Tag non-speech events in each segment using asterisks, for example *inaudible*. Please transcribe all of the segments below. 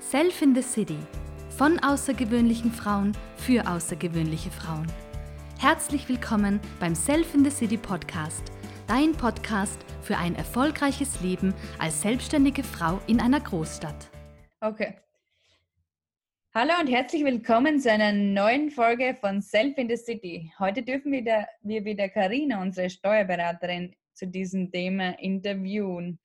Self in the City. Von außergewöhnlichen Frauen für außergewöhnliche Frauen. Herzlich willkommen beim Self in the City Podcast, dein Podcast für ein erfolgreiches Leben als selbstständige Frau in einer Großstadt. Okay. Hallo und herzlich willkommen zu einer neuen Folge von Self in the City. Heute dürfen wir wieder Karina, unsere Steuerberaterin, zu diesem Thema interviewen.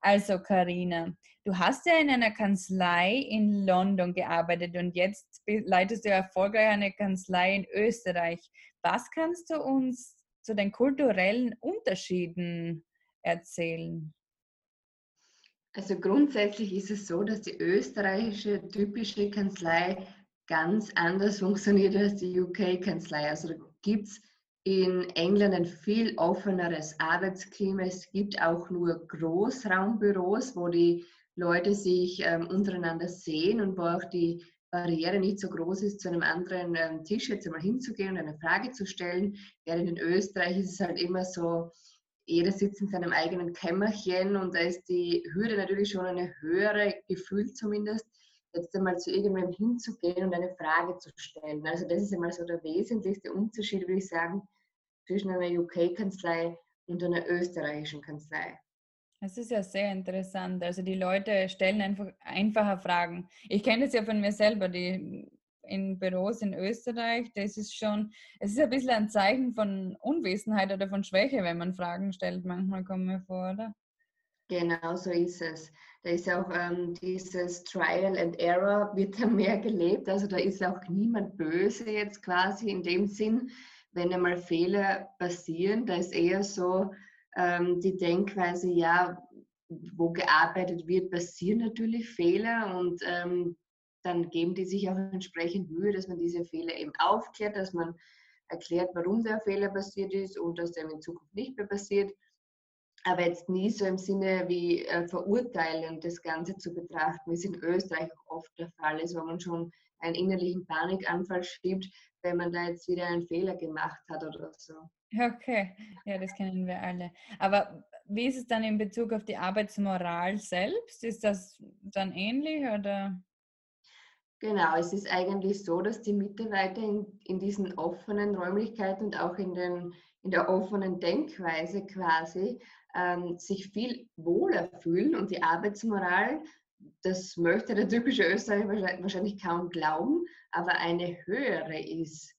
Also Karina, du hast ja in einer Kanzlei in London gearbeitet und jetzt leitest du erfolgreich eine Kanzlei in Österreich. Was kannst du uns zu den kulturellen Unterschieden erzählen? Also grundsätzlich ist es so, dass die österreichische typische Kanzlei ganz anders funktioniert als die UK-Kanzlei. Also gibt es in England ein viel offeneres Arbeitsklima. Es gibt auch nur Großraumbüros, wo die Leute sich ähm, untereinander sehen und wo auch die Barriere nicht so groß ist, zu einem anderen ähm, Tisch jetzt einmal hinzugehen und eine Frage zu stellen. Während in Österreich ist es halt immer so, jeder sitzt in seinem eigenen Kämmerchen und da ist die Hürde natürlich schon eine höhere, gefühlt zumindest, jetzt einmal zu irgendwem hinzugehen und eine Frage zu stellen. Also das ist einmal so der wesentlichste Unterschied, würde ich sagen, zwischen einer UK-Kanzlei und einer österreichischen Kanzlei. Das ist ja sehr interessant. Also die Leute stellen einfach einfache Fragen. Ich kenne das ja von mir selber, die in Büros in Österreich, das ist schon, es ist ein bisschen ein Zeichen von Unwissenheit oder von Schwäche, wenn man Fragen stellt. Manchmal kommen wir vor, oder? Genau so ist es. Da ist auch ähm, dieses Trial and Error wird da *laughs* mehr gelebt. Also da ist auch niemand böse jetzt quasi in dem Sinn, wenn einmal Fehler passieren, da ist eher so ähm, die Denkweise, ja, wo gearbeitet wird, passieren natürlich Fehler und ähm, dann geben die sich auch entsprechend Mühe, dass man diese Fehler eben aufklärt, dass man erklärt, warum der Fehler passiert ist und dass der in Zukunft nicht mehr passiert. Aber jetzt nie so im Sinne wie äh, verurteilen, das Ganze zu betrachten, wie es in Österreich oft der Fall ist, wo man schon einen innerlichen Panikanfall schiebt, wenn man da jetzt wieder einen Fehler gemacht hat oder so. Okay, ja, das kennen wir alle. Aber wie ist es dann in Bezug auf die Arbeitsmoral selbst? Ist das dann ähnlich oder? Genau, es ist eigentlich so, dass die Mitarbeiter in, in diesen offenen Räumlichkeiten und auch in, den, in der offenen Denkweise quasi ähm, sich viel wohler fühlen und die Arbeitsmoral das möchte der typische Österreicher wahrscheinlich kaum glauben, aber eine höhere ist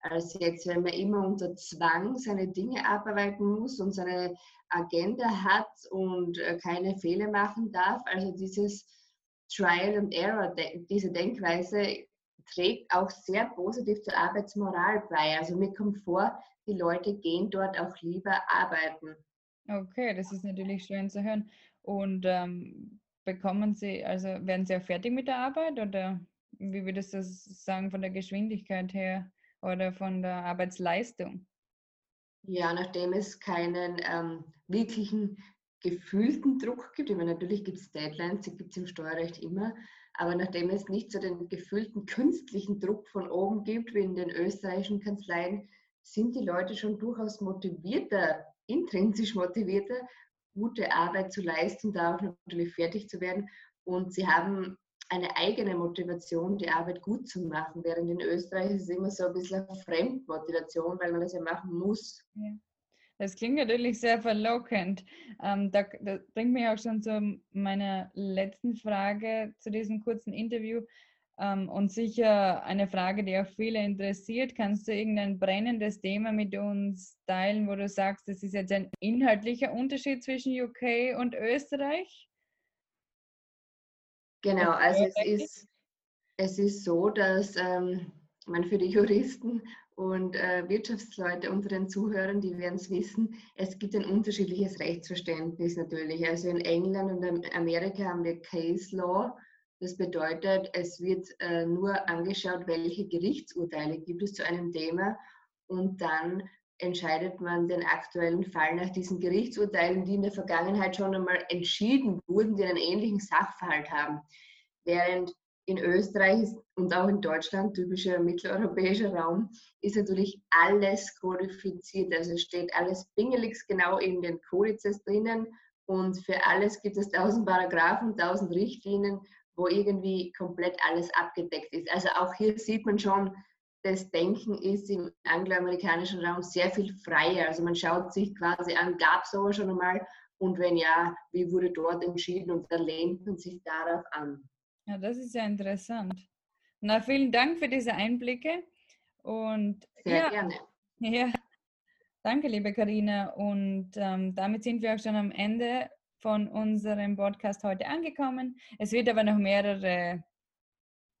als jetzt, wenn man immer unter Zwang seine Dinge abarbeiten muss und seine Agenda hat und äh, keine Fehler machen darf. Also dieses Trial and Error, diese Denkweise trägt auch sehr positiv zur Arbeitsmoral bei. Also mir kommt vor, die Leute gehen dort auch lieber arbeiten. Okay, das ist natürlich schön zu hören. Und ähm, bekommen Sie, also werden Sie auch fertig mit der Arbeit oder wie würdest du sagen von der Geschwindigkeit her oder von der Arbeitsleistung? Ja, nachdem es keinen ähm, wirklichen gefühlten Druck gibt, ich meine, natürlich gibt es Deadlines, die gibt es im Steuerrecht immer, aber nachdem es nicht so den gefühlten künstlichen Druck von oben gibt, wie in den österreichischen Kanzleien, sind die Leute schon durchaus motivierter, intrinsisch motivierter, gute Arbeit zu leisten, da auch natürlich fertig zu werden. Und sie haben eine eigene Motivation, die Arbeit gut zu machen. Während in Österreich ist es immer so ein bisschen eine Fremdmotivation, weil man das ja machen muss. Ja. Das klingt natürlich sehr verlockend. Ähm, da, das bringt mich auch schon zu meiner letzten Frage zu diesem kurzen Interview. Ähm, und sicher eine Frage, die auch viele interessiert. Kannst du irgendein brennendes Thema mit uns teilen, wo du sagst, das ist jetzt ein inhaltlicher Unterschied zwischen UK und Österreich? Genau, also es ist, es ist so, dass ähm, man für die Juristen und äh, Wirtschaftsleute unter den Zuhörern, die werden es wissen, es gibt ein unterschiedliches Rechtsverständnis natürlich. Also in England und Amerika haben wir Case Law das bedeutet, es wird äh, nur angeschaut, welche Gerichtsurteile gibt es zu einem Thema und dann entscheidet man den aktuellen Fall nach diesen Gerichtsurteilen, die in der Vergangenheit schon einmal entschieden wurden, die einen ähnlichen Sachverhalt haben. Während in Österreich und auch in Deutschland, typischer mitteleuropäischer Raum, ist natürlich alles kodifiziert. Also steht alles pingelig genau in den Kodizes drinnen und für alles gibt es tausend Paragraphen, tausend Richtlinien wo irgendwie komplett alles abgedeckt ist. Also auch hier sieht man schon, das Denken ist im angloamerikanischen Raum sehr viel freier. Also man schaut sich quasi an, gab es sowas schon einmal und wenn ja, wie wurde dort entschieden und dann lehnt man sich darauf an. Ja, das ist ja interessant. Na, vielen Dank für diese Einblicke und sehr ja, gerne. *laughs* Ja, danke, liebe Karina. Und ähm, damit sind wir auch schon am Ende von unserem Podcast heute angekommen. Es wird aber noch mehrere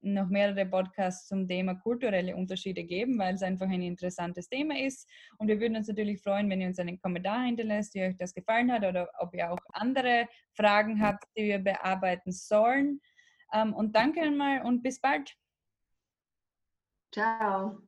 noch mehrere Podcasts zum Thema kulturelle Unterschiede geben, weil es einfach ein interessantes Thema ist. Und wir würden uns natürlich freuen, wenn ihr uns einen Kommentar hinterlässt, wie euch das gefallen hat oder ob ihr auch andere Fragen habt, die wir bearbeiten sollen. Ähm, und danke einmal und bis bald. Ciao.